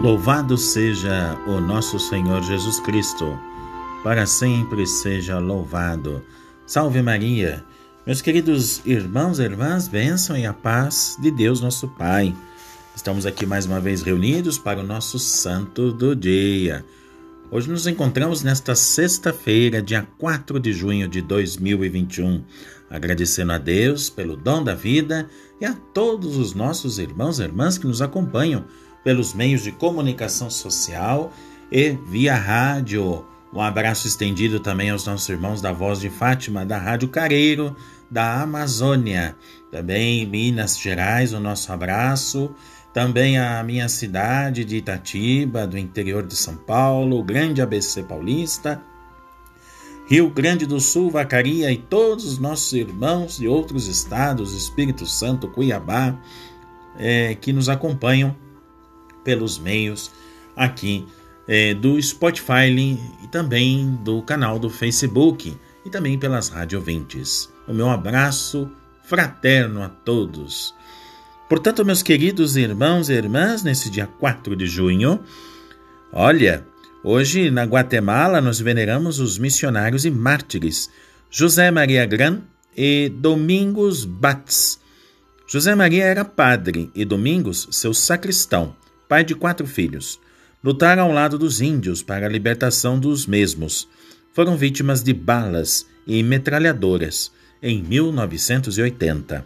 Louvado seja o nosso Senhor Jesus Cristo, para sempre seja louvado. Salve Maria! Meus queridos irmãos e irmãs, bênção e a paz de Deus nosso Pai. Estamos aqui mais uma vez reunidos para o nosso santo do dia. Hoje nos encontramos nesta sexta-feira, dia 4 de junho de 2021, agradecendo a Deus pelo dom da vida e a todos os nossos irmãos e irmãs que nos acompanham pelos meios de comunicação social e via rádio. Um abraço estendido também aos nossos irmãos da Voz de Fátima, da Rádio Careiro, da Amazônia. Também Minas Gerais, o nosso abraço. Também a minha cidade de Itatiba, do interior de São Paulo, o grande ABC paulista. Rio Grande do Sul, Vacaria e todos os nossos irmãos de outros estados, Espírito Santo, Cuiabá, é, que nos acompanham pelos meios aqui é, do Spotify e também do canal do Facebook e também pelas radiovintes. O meu abraço fraterno a todos. Portanto, meus queridos irmãos e irmãs, nesse dia 4 de junho, olha, hoje na Guatemala nós veneramos os missionários e mártires José Maria Gran e Domingos Batz. José Maria era padre e Domingos seu sacristão pai de quatro filhos. Lutaram ao lado dos índios para a libertação dos mesmos. Foram vítimas de balas e metralhadoras em 1980.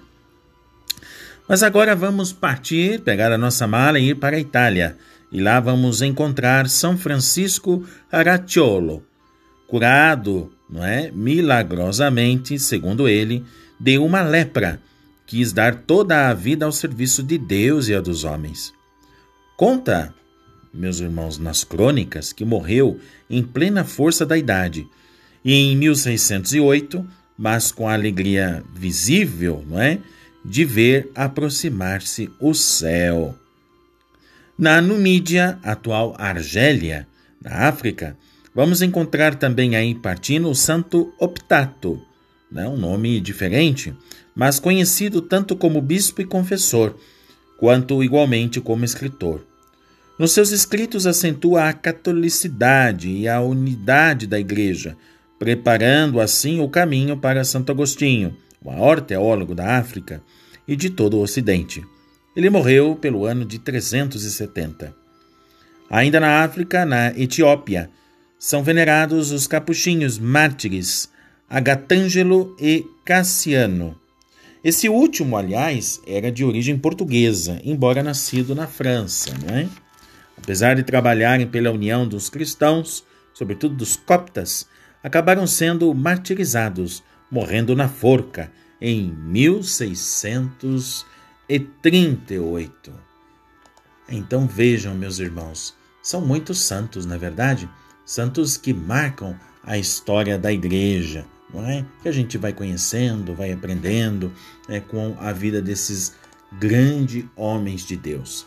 Mas agora vamos partir, pegar a nossa mala e ir para a Itália. E lá vamos encontrar São Francisco Aracciolo, curado, não é, milagrosamente, segundo ele, de uma lepra. Quis dar toda a vida ao serviço de Deus e a dos homens. Conta, meus irmãos, nas crônicas que morreu em plena força da idade. E em 1608, mas com a alegria visível, não é, de ver aproximar-se o céu. Na Numídia, atual Argélia, na África, vamos encontrar também aí partindo o Santo Optato, né, um nome diferente, mas conhecido tanto como bispo e confessor, quanto igualmente como escritor. Nos seus escritos acentua a catolicidade e a unidade da Igreja, preparando assim o caminho para Santo Agostinho, o maior teólogo da África e de todo o Ocidente. Ele morreu pelo ano de 370. Ainda na África, na Etiópia, são venerados os capuchinhos mártires Agatângelo e Cassiano. Esse último, aliás, era de origem portuguesa, embora nascido na França. Não é? Apesar de trabalharem pela união dos cristãos, sobretudo dos coptas, acabaram sendo martirizados, morrendo na forca em 1638. Então vejam, meus irmãos, são muitos santos, na é verdade, santos que marcam a história da igreja, não é? Que a gente vai conhecendo, vai aprendendo é, com a vida desses grandes homens de Deus.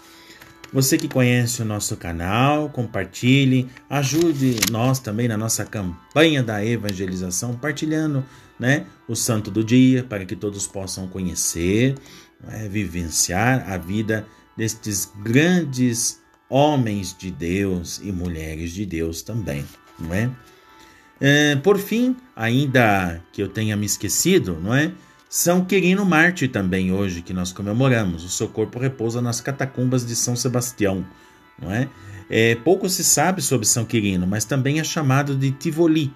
Você que conhece o nosso canal, compartilhe, ajude nós também na nossa campanha da evangelização, partilhando né, o santo do dia, para que todos possam conhecer, né, vivenciar a vida destes grandes homens de Deus e mulheres de Deus também, não é? É, por fim, ainda que eu tenha me esquecido, não é? São Quirino Marte também hoje que nós comemoramos. O seu corpo repousa nas catacumbas de São Sebastião, não é? é pouco se sabe sobre São Quirino, mas também é chamado de Tivoli,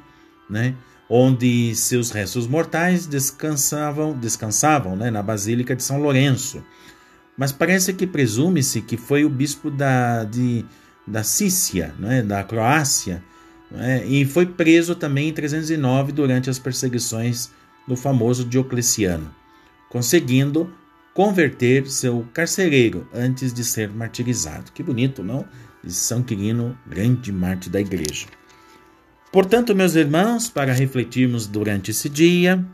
né? Onde seus restos mortais descansavam, descansavam, né? Na Basílica de São Lourenço. Mas parece que presume-se que foi o bispo da de, da Cícia, né? Da Croácia né? e foi preso também em 309 durante as perseguições do famoso Diocleciano, conseguindo converter seu carcereiro antes de ser martirizado. Que bonito, não? De São Quirino, grande mártir da igreja. Portanto, meus irmãos, para refletirmos durante esse dia,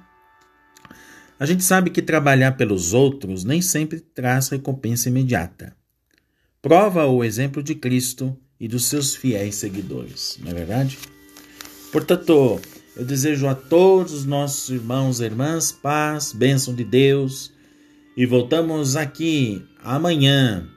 a gente sabe que trabalhar pelos outros nem sempre traz recompensa imediata. Prova o exemplo de Cristo e dos seus fiéis seguidores, não é verdade? Portanto, eu desejo a todos os nossos irmãos e irmãs paz, bênção de Deus e voltamos aqui amanhã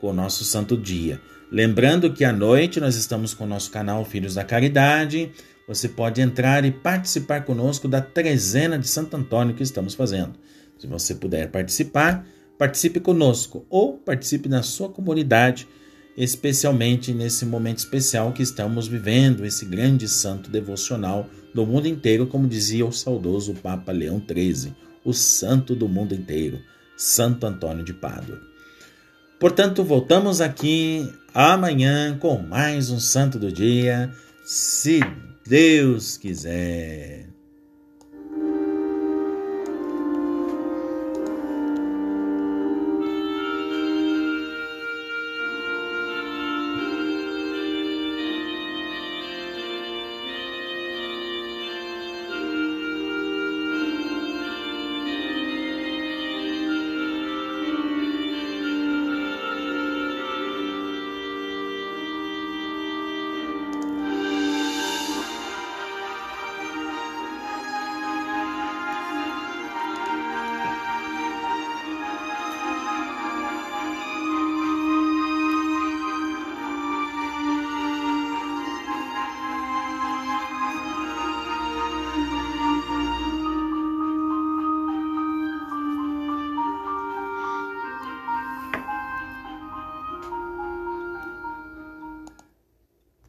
com o nosso santo dia. Lembrando que à noite nós estamos com o nosso canal Filhos da Caridade. Você pode entrar e participar conosco da trezena de Santo Antônio que estamos fazendo. Se você puder participar, participe conosco ou participe na sua comunidade, especialmente nesse momento especial que estamos vivendo, esse grande santo devocional do mundo inteiro, como dizia o saudoso Papa Leão XIII, o santo do mundo inteiro, Santo Antônio de Pádua. Portanto, voltamos aqui amanhã com mais um santo do dia, se Deus quiser.